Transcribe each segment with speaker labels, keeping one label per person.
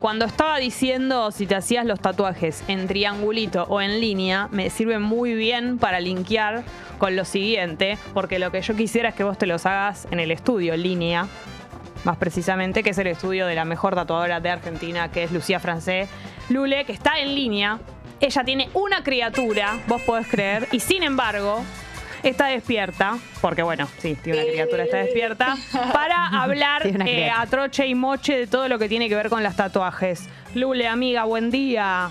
Speaker 1: Cuando estaba diciendo si te hacías los tatuajes en triangulito o en línea, me sirve muy bien para linkear con lo siguiente, porque lo que yo quisiera es que vos te los hagas en el estudio, línea, más precisamente, que es el estudio de la mejor tatuadora de Argentina, que es Lucía Francé, Lule, que está en línea. Ella tiene una criatura, vos podés creer, y sin embargo, está despierta, porque bueno, sí, tiene una criatura, está despierta, para hablar eh, a troche y moche de todo lo que tiene que ver con las tatuajes. Lule, amiga, buen día.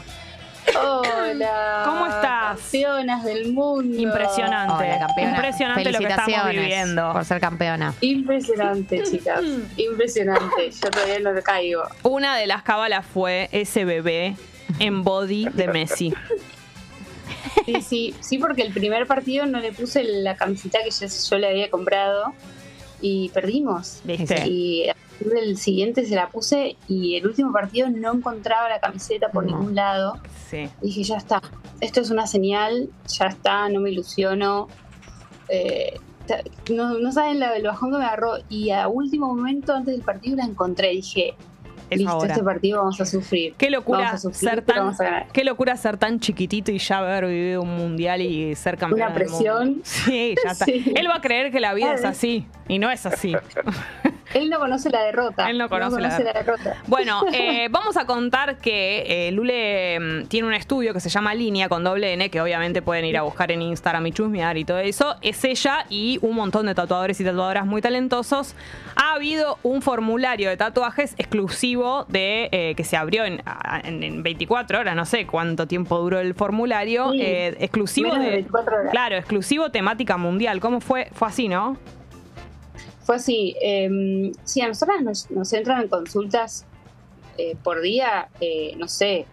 Speaker 2: Hola.
Speaker 1: ¿Cómo estás?
Speaker 2: Campeonas del mundo.
Speaker 1: Impresionante.
Speaker 3: Hola, campeona.
Speaker 1: Impresionante lo que estamos viviendo.
Speaker 3: Por ser campeona.
Speaker 2: Impresionante, chicas. Impresionante. Yo todavía no le caigo.
Speaker 1: Una de las cábalas fue ese bebé en body de Messi.
Speaker 2: Sí, sí, sí, porque el primer partido no le puse la camiseta que yo, yo le había comprado y perdimos.
Speaker 1: ¿Viste?
Speaker 2: Y el siguiente se la puse y el último partido no encontraba la camiseta por
Speaker 3: No.
Speaker 2: ningún lado.
Speaker 1: Sí.
Speaker 2: Dije, ya está, esto es una señal, ya está, no me ilusiono. Eh, no, no saben la- el bajón que me agarró. Y a último momento, antes del partido, la encontré. Dije,
Speaker 1: Es
Speaker 2: listo,
Speaker 1: ahora.
Speaker 2: este partido vamos a sufrir.
Speaker 1: Qué locura
Speaker 2: Vamos a sufrir,
Speaker 1: ser tan
Speaker 2: vamos a ganar.
Speaker 1: qué locura ser tan chiquitito y ya haber vivido un mundial y ser campeón.
Speaker 2: Una
Speaker 1: del mundo.
Speaker 2: presión.
Speaker 1: Sí, ya está.
Speaker 2: Sí.
Speaker 1: Él va a creer que la vida es así y no es así.
Speaker 2: Él no conoce la derrota.
Speaker 1: Él no conoce la
Speaker 2: derrota.
Speaker 1: Bueno, eh, vamos a contar que eh, Lule mm, tiene un estudio que se llama Línea con doble N, que obviamente pueden ir a buscar en Instagram y chusmear y todo eso. Es ella y un montón de tatuadores y tatuadoras muy talentosos. Ha habido un formulario de tatuajes exclusivo de eh, que se abrió en, a- en- en 24 horas, no sé cuánto tiempo duró el formulario,
Speaker 2: Sí,
Speaker 1: exclusivo
Speaker 2: de
Speaker 1: de
Speaker 2: 24 horas.
Speaker 1: claro, exclusivo temática mundial. ¿Cómo fue? Fue así, ¿no?
Speaker 2: Fue así. eh, sí, a nosotras nos, nos entran en consultas eh, por día, eh, no sé,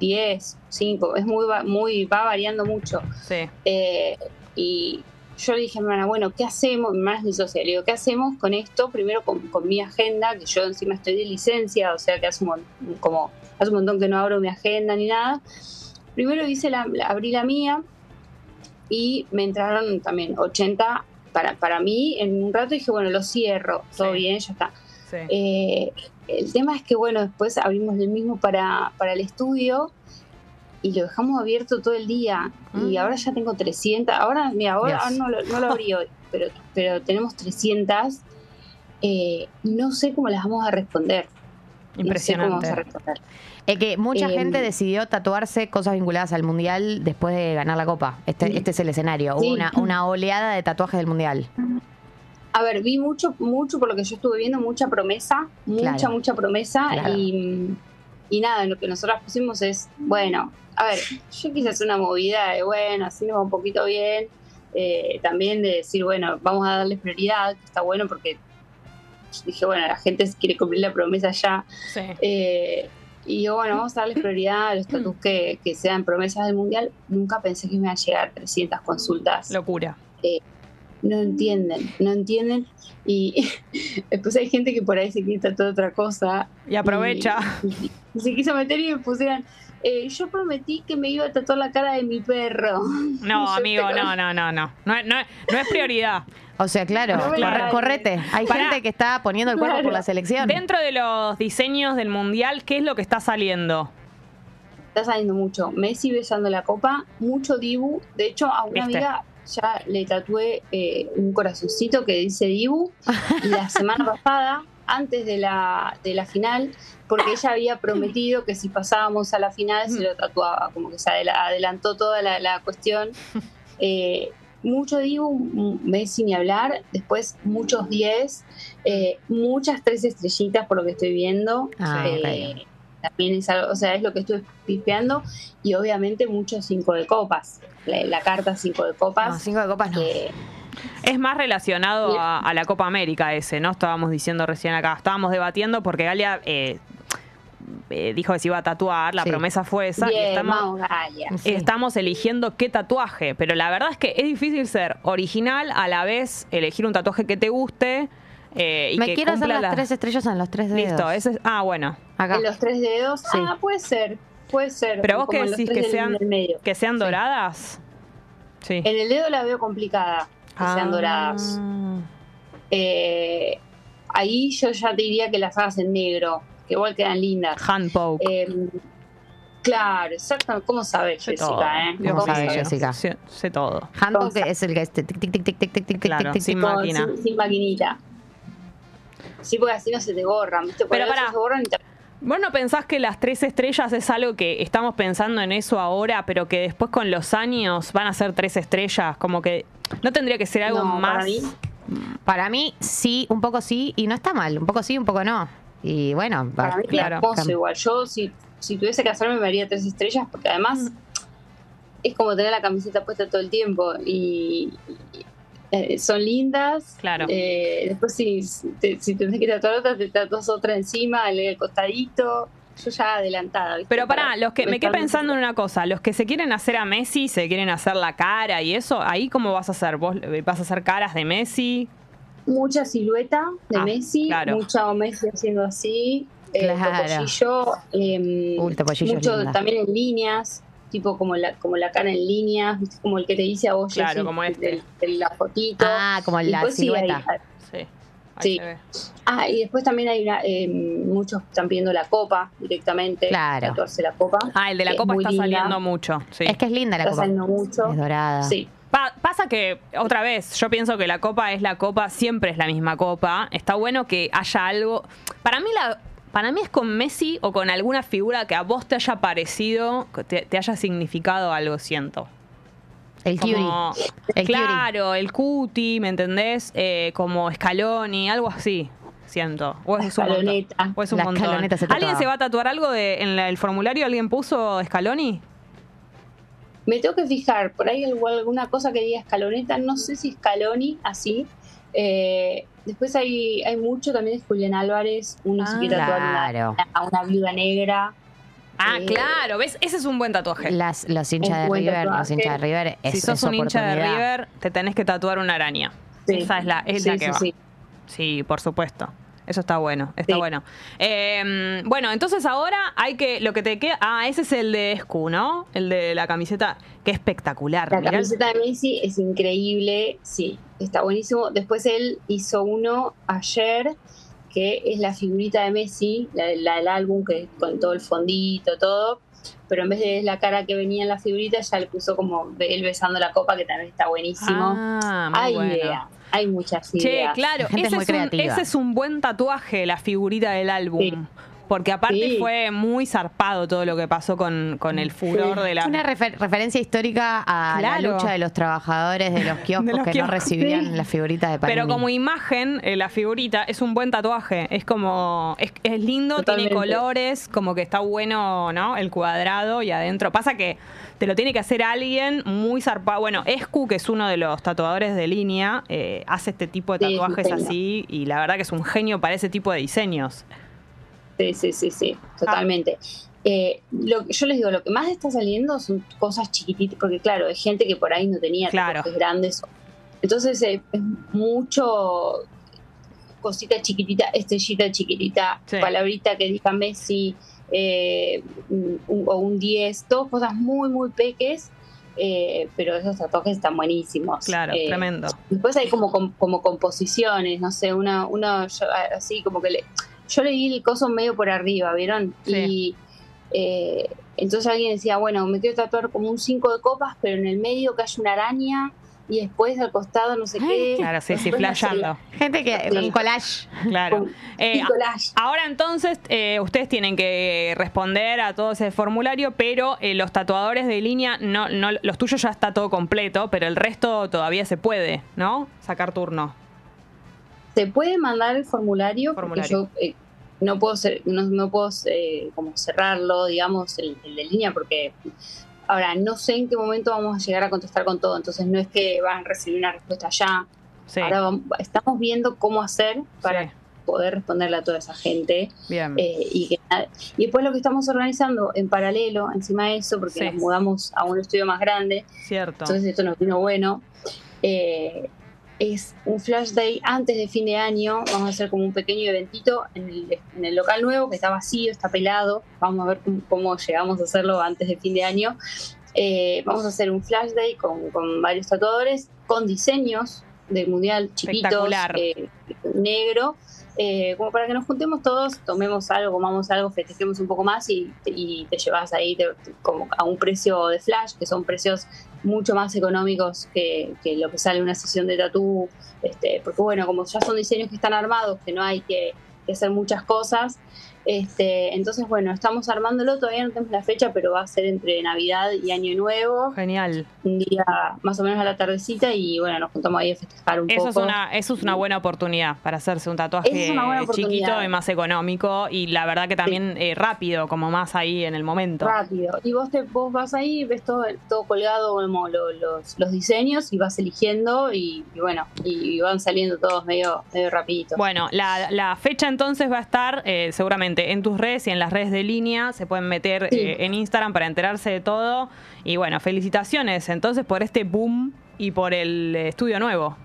Speaker 2: 10, 5. Es muy, va- muy, va variando mucho.
Speaker 1: Sí.
Speaker 2: Eh, y yo le dije a mi hermana, bueno, ¿qué hacemos? Mi hermana es mi socia, le digo, ¿qué hacemos con esto? Primero con, con mi agenda, que yo encima estoy de licencia, o sea que hace un, como, hace un montón que no abro mi agenda ni nada. Primero hice la, la- abrí la mía y me entraron también 80 para, para mí. En un rato dije, bueno, lo cierro, todo
Speaker 1: Sí.
Speaker 2: bien, ya está.
Speaker 1: Sí.
Speaker 2: Eh, el tema es que, bueno, después abrimos el mismo para, para el estudio y lo dejamos abierto todo el día. Y
Speaker 1: Mm.
Speaker 2: ahora ya tengo 300. Ahora, mira, ahora, ahora no, lo, no lo abrí hoy, pero, pero tenemos 300. Eh, no sé cómo las vamos a responder. No sé cómo vamos
Speaker 1: Impresionante.
Speaker 2: a.
Speaker 3: Es que mucha
Speaker 2: Eh,
Speaker 3: gente decidió tatuarse cosas vinculadas al mundial después de ganar la copa. Este,
Speaker 2: Sí.
Speaker 3: este es el escenario.
Speaker 2: Sí.
Speaker 3: Hubo una, una oleada de tatuajes del mundial.
Speaker 2: A ver, vi mucho, mucho por lo que yo estuve viendo, mucha promesa, mucha,
Speaker 3: Claro.
Speaker 2: mucha promesa.
Speaker 3: Claro.
Speaker 2: Y, y nada, lo que nosotros pusimos es, bueno, a ver, yo quise hacer una movida de, bueno, así nos va un poquito bien. eh, también de decir, bueno, vamos a darles prioridad, que está bueno porque dije, bueno, la gente quiere cumplir la promesa ya.
Speaker 1: Sí.
Speaker 2: Eh, y yo, bueno, vamos a darles prioridad a los tatus que, que sean promesas del mundial. Nunca pensé que me iban a llegar 300 consultas
Speaker 1: Locura.
Speaker 2: no entienden, no entienden. Y después hay gente que por ahí se quiere tatuar otra cosa.
Speaker 1: Y aprovecha.
Speaker 2: Y, y se quiso meter y me pusieran. eh, yo prometí que me iba a tatuar la cara de mi perro.
Speaker 1: No, amigo, no, no, no, no. No, no, no es prioridad.
Speaker 3: O sea, claro,
Speaker 2: No la-
Speaker 3: correte. Hay
Speaker 1: Pará.
Speaker 3: gente que está poniendo el cuerpo
Speaker 2: Claro.
Speaker 3: por la selección.
Speaker 1: Dentro de los diseños del mundial, ¿qué es lo que está saliendo?
Speaker 2: Está saliendo mucho. Messi besando la copa, mucho Dibu. De hecho, a una
Speaker 1: ¿Viste?
Speaker 2: amiga ya le tatué eh, un corazoncito que dice Dibu. Y la semana pasada, antes de la, de la final, porque ella había prometido que si pasábamos a la final se lo tatuaba, como que se adela- adelantó toda la, la cuestión. Eh, mucho Dibu, Messi ni hablar, después muchos 10, eh, muchas tres estrellitas por lo que estoy viendo.
Speaker 3: Ah,
Speaker 2: Eh, También es algo, o sea, es lo que estoy pispeando y obviamente muchos 5 de copas, la, la carta 5 de
Speaker 3: No,
Speaker 2: copas.
Speaker 3: cinco de copas no.
Speaker 2: que-
Speaker 1: Es más relacionado a, a la Copa América ese, ¿no? Estábamos diciendo recién acá, estábamos debatiendo porque Galia eh, eh, dijo que se iba a tatuar, la
Speaker 3: Sí.
Speaker 1: promesa fue esa, y estamos, estamos eligiendo qué tatuaje, pero la verdad es que es difícil ser original, a la vez elegir un tatuaje que te guste eh, y
Speaker 3: Me
Speaker 1: que
Speaker 3: quiero hacer las
Speaker 1: la-
Speaker 3: tres estrellas en los tres dedos.
Speaker 1: Listo, ese es- ah, bueno.
Speaker 3: Acá.
Speaker 2: En los tres dedos,
Speaker 3: Sí.
Speaker 2: ah, puede ser, puede ser.
Speaker 1: Pero vos
Speaker 2: los
Speaker 1: decís que sean, que sean doradas. Sí.
Speaker 2: En el dedo la veo complicada, que sean
Speaker 1: Ah.
Speaker 2: doradas. Eh, ahí yo ya te diría que las hagas en negro que igual quedan lindas.
Speaker 1: Handpoke.
Speaker 2: Eh, claro, exacto. ¿Cómo sabes, Jessica? Eh?
Speaker 3: ¿Cómo
Speaker 1: sabes,
Speaker 3: sabe? Jessica?
Speaker 1: Sé, sé todo.
Speaker 2: Handpoke
Speaker 3: es el que es tic, tic, tic, tic, tic, tic, tic,
Speaker 1: claro,
Speaker 3: tic,
Speaker 1: sin máquina.
Speaker 2: Sin, sin, maquinita. Sí, porque así no se te borran. ¿viste?
Speaker 1: Pero para.
Speaker 2: Se borran
Speaker 1: ¿Vos no pensás que las tres estrellas es algo que estamos pensando en eso ahora, pero que después con los años van a ser tres estrellas? Como que no tendría que ser algo
Speaker 2: más. Para mí.
Speaker 3: para mí, sí, un poco sí, y no está mal. Un poco sí, un poco no. Y bueno, va-
Speaker 2: Para mí
Speaker 1: claro.
Speaker 2: es hermoso igual. Yo, si, si tuviese que hacerme, me haría tres estrellas, porque además es como tener la camiseta puesta todo el tiempo y, y, eh, son lindas.
Speaker 1: Claro.
Speaker 2: Eh, después, si, te, si tenés que tatuar otra, te tatuas otra encima, el, costadito. Yo ya adelantada. ¿viste?
Speaker 1: Pero pará, los que me quedé pensando en una cosa, los que se quieren hacer a Messi, se quieren hacer la cara y eso, ahí cómo vas a hacer? ¿Vos eh, vas a hacer caras de Messi?
Speaker 2: Mucha silueta de
Speaker 1: Ah,
Speaker 2: Messi,
Speaker 1: claro.
Speaker 2: mucha Messi haciendo así. Eh,
Speaker 3: Claro.
Speaker 2: topollillo, eh,
Speaker 3: Uy, topollillo
Speaker 2: mucho
Speaker 3: linda.
Speaker 2: también en líneas, tipo como la, como la cara en líneas, como el que te dice a vos,
Speaker 1: Claro, como este.
Speaker 2: de, de la fotito.
Speaker 3: Ah, como la
Speaker 2: después
Speaker 3: silueta.
Speaker 1: Sí. Ahí
Speaker 2: Sí. ah, y después también hay una, eh, muchos están pidiendo la copa directamente.
Speaker 3: Claro.
Speaker 2: La copa.
Speaker 1: Ah, el de la copa está
Speaker 2: linda,
Speaker 1: saliendo mucho. Sí.
Speaker 3: Es que es linda la
Speaker 2: Está
Speaker 3: copa.
Speaker 2: saliendo mucho.
Speaker 3: Es dorada.
Speaker 2: Sí.
Speaker 1: Pa- pasa que, otra vez, yo pienso que la copa es la copa, siempre es la misma copa. Está bueno que haya algo. Para mí, la, para mí es con Messi o con alguna figura que a vos te haya parecido, te, te haya significado algo, siento.
Speaker 3: El.
Speaker 1: Como-
Speaker 3: El
Speaker 1: claro, el Cuti, ¿me entendés? Eh, como Scaloni, algo así, siento. O es un montón. O es un
Speaker 3: La
Speaker 1: montón.
Speaker 3: escaloneta se
Speaker 1: ¿Alguien se va a tatuar algo de, en la- el formulario? ¿Alguien puso Scaloni?
Speaker 2: Me tengo que fijar, por ahí alguna cosa que diga escaloneta, no sé si Scaloni, así. Eh, después hay, hay mucho también de Julián Álvarez, uno se
Speaker 1: Ah,
Speaker 2: quiere
Speaker 3: claro.
Speaker 2: una, a una viuda negra.
Speaker 1: Ah,
Speaker 2: Eh,
Speaker 1: claro, ¿ves? Ese es un buen tatuaje.
Speaker 3: Las, los hinchas de River, los hinchas de River es
Speaker 1: si sos
Speaker 3: es
Speaker 1: un hincha de. River, te tenés que tatuar una araña.
Speaker 2: Sí.
Speaker 1: Esa es la, es
Speaker 2: Sí,
Speaker 1: la que
Speaker 2: sí,
Speaker 1: va.
Speaker 2: sí.
Speaker 1: Sí, por supuesto. Eso está bueno, está
Speaker 2: Sí.
Speaker 1: bueno. Eh, bueno, entonces ahora hay que, lo que te queda, ah, ese es el de Escu, ¿no? El de la camiseta, qué espectacular.
Speaker 2: La
Speaker 1: Mirá
Speaker 2: camiseta de Messi es increíble, sí, está buenísimo. Después él hizo uno ayer, que es la figurita de Messi, la, la del álbum, que con todo el fondito, todo. Pero en vez de la cara que venía en la figurita, ya le puso como él besando la copa, que también está buenísimo.
Speaker 1: Ah, muy bueno.
Speaker 2: ideas, hay muchas
Speaker 1: Che,
Speaker 2: ideas.
Speaker 1: claro,
Speaker 3: gente es
Speaker 1: ese
Speaker 3: muy
Speaker 1: es, un,
Speaker 3: creativa.
Speaker 1: ese es un buen tatuaje, la figurita del álbum.
Speaker 2: Sí.
Speaker 1: Porque aparte
Speaker 2: Sí.
Speaker 1: fue muy zarpado todo lo que pasó con, con el furor de la...
Speaker 3: Una refer- referencia histórica a la lucha de los trabajadores de los kioscos
Speaker 1: los
Speaker 3: que
Speaker 1: kioscos.
Speaker 3: no recibían
Speaker 2: Sí.
Speaker 3: las figuritas de Panini.
Speaker 1: Pero como imagen, eh, la figurita es un buen tatuaje. Es como. Es, es lindo,
Speaker 2: Totalmente.
Speaker 1: tiene colores, como que está bueno, ¿no? El cuadrado y adentro. Pasa que te lo tiene que hacer alguien muy zarpado. Bueno, Escu, que es uno de los tatuadores de línea, eh, hace este tipo de
Speaker 2: es
Speaker 1: tatuajes así. Y la verdad que es un genio para ese tipo de diseños.
Speaker 2: Sí, sí, sí, sí, totalmente. Eh, lo que yo les digo, lo que más está saliendo son cosas chiquititas, porque claro, hay gente que por ahí no tenía
Speaker 1: Claro.
Speaker 2: grandes. Entonces eh, es mucho cosita chiquitita, estrellita chiquitita,
Speaker 1: Sí.
Speaker 2: palabrita que diga Messi, eh, un- o un 10, todas cosas muy, muy peques, eh, pero esos tatuajes están buenísimos.
Speaker 1: Claro,
Speaker 2: Eh,
Speaker 1: tremendo.
Speaker 2: Después hay como, com- como composiciones, no sé, una, una yo- así como que le, yo leí el coso medio por arriba, ¿vieron?
Speaker 1: Sí.
Speaker 2: Y eh, entonces alguien decía, bueno, me quiero tatuar como un 5 de copas, pero en el medio que haya una araña y después al costado no sé qué.
Speaker 1: Claro, sí, sí, flasheando.
Speaker 3: Gente que
Speaker 2: Sí.
Speaker 3: un collage.
Speaker 1: Claro. Eh,
Speaker 2: collage.
Speaker 1: Ahora entonces eh, ustedes tienen que responder a todo ese formulario, pero eh, los tatuadores de línea, no, no, los tuyos ya está todo completo, pero el resto todavía se puede, ¿no? Sacar turno.
Speaker 2: Se puede mandar el formulario,
Speaker 1: Formulario.
Speaker 2: porque yo eh, no puedo ser, no, no puedo eh, como cerrarlo, digamos, el, el de línea, porque ahora no sé en qué momento vamos a llegar a contestar con todo, entonces no es que van a recibir una respuesta ya.
Speaker 1: Sí.
Speaker 2: Ahora vam- estamos viendo cómo hacer para
Speaker 1: Sí.
Speaker 2: poder responderle a toda esa gente.
Speaker 1: Bien.
Speaker 2: eh, y, que y después lo que estamos organizando en paralelo, encima de eso, porque
Speaker 1: Sí.
Speaker 2: nos mudamos a un estudio más grande,
Speaker 1: Cierto.
Speaker 2: entonces esto nos vino bueno. eh, es un flash day antes de fin de año. Vamos a hacer como un pequeño eventito en el, en el local nuevo que está vacío, está pelado. Vamos a ver cómo, cómo llegamos a hacerlo antes de fin de año. Eh, vamos a hacer un flash day con, con varios tatuadores, con diseños del mundial chiquitos, eh, negro. Eh, como para que nos juntemos todos, tomemos algo, comamos algo, festejemos un poco más y, y te llevas ahí como a un precio de flash, que son precios mucho más económicos que, lo que sale una sesión de tatú, este, porque bueno, como ya son diseños que están armados, que no hay que hacer muchas cosas, este, entonces bueno, estamos armándolo, todavía no tenemos la fecha, pero va a ser entre Navidad y Año Nuevo,
Speaker 1: Genial.
Speaker 2: un día más o menos a la tardecita y bueno, nos juntamos ahí a festejar un
Speaker 1: Eso es,
Speaker 2: poco.
Speaker 1: una, eso es una buena oportunidad para hacerse un tatuaje
Speaker 2: es
Speaker 1: chiquito y más económico y la verdad que también eh, rápido, como más ahí en el momento.
Speaker 2: rápido. Y vos te vos vas ahí, ves todo, todo colgado como lo- los, los diseños y vas eligiendo y, y bueno, y, van saliendo todos medio, medio rapidito.
Speaker 1: Bueno, la, la fecha entonces va a estar eh, seguramente en tus redes y en las redes de línea. Se pueden meter
Speaker 2: Sí.
Speaker 1: eh, en Instagram para enterarse de todo. Y bueno, felicitaciones entonces por este boom y por el eh, estudio nuevo.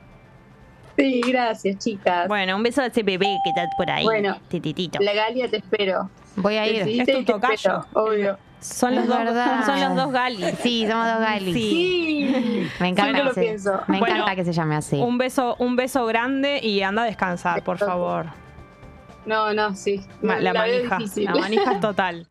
Speaker 2: Sí, gracias, chicas.
Speaker 1: Bueno, un beso a ese bebé que está por ahí.
Speaker 2: Bueno.
Speaker 1: tititito.
Speaker 2: La Galia te espero.
Speaker 3: Voy a ir.
Speaker 2: Decidiste
Speaker 1: Es tu tocayo.
Speaker 2: espero, obvio.
Speaker 1: Son los, dos, son los dos galis.
Speaker 3: Sí, somos dos galis.
Speaker 2: Sí.
Speaker 3: Me encanta, que se, me
Speaker 1: Bueno,
Speaker 3: encanta que se llame así.
Speaker 1: Un beso, un beso grande y anda a descansar, por favor.
Speaker 2: No, no, sí.
Speaker 1: La manija, la manija es total.